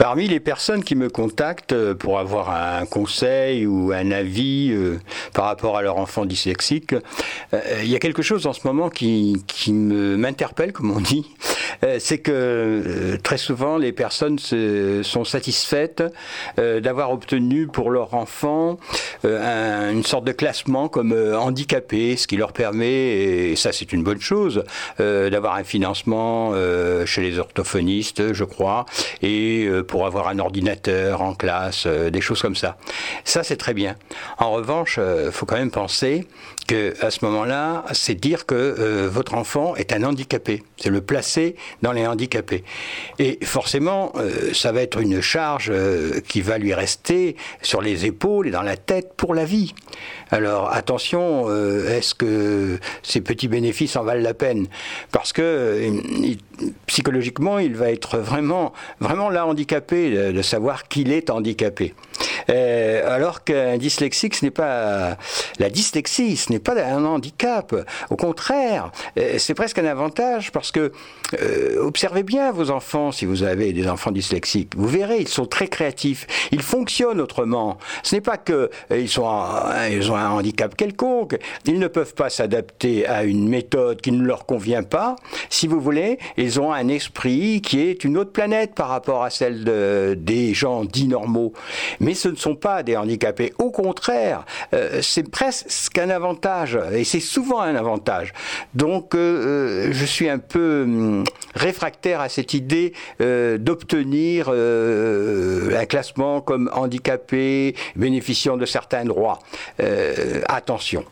Parmi les personnes qui me contactent euh, pour avoir un conseil ou un avis euh, par rapport à leur enfant dyslexique, euh, il y a quelque chose en ce moment qui, qui m'interpelle, comme on dit. C'est que très souvent les personnes se, sont satisfaites d'avoir obtenu pour leur enfant une sorte de classement comme handicapé, ce qui leur permet, et ça c'est une bonne chose, d'avoir un financement chez les orthophonistes, je crois, et pour avoir un ordinateur en classe, euh, des choses comme ça. Ça, c'est très bien. En revanche, il euh, faut quand même penser que à ce moment-là, c'est dire que euh, votre enfant est un handicapé. C'est le placer dans les handicapés. Et forcément, ça va être une charge qui va lui rester sur les épaules et dans la tête pour la vie. Alors attention, est-ce que ces petits bénéfices en valent la peine? Parce que psychologiquement, il va être vraiment, vraiment là handicapé de, savoir qu'il est handicapé. Euh, alors qu'un dyslexique, ce n'est pas la dyslexie, ce n'est pas un handicap. Au contraire, euh, c'est presque un avantage parce que euh, observez bien vos enfants si vous avez des enfants dyslexiques. Vous verrez, ils sont très créatifs. Ils fonctionnent autrement. Ce n'est pas que ils ils ont un handicap quelconque. Ils ne peuvent pas s'adapter à une méthode qui ne leur convient pas. Si vous voulez, ils ont un esprit qui est une autre planète par rapport à celle de, des gens dits normaux. Mais ce ne sont pas des handicapés. Au contraire, euh, c'est presque un avantage, et c'est souvent un avantage. Donc, euh, euh, je suis un peu hum, réfractaire à cette idée d'obtenir un classement comme handicapé, bénéficiant de certains droits. attention.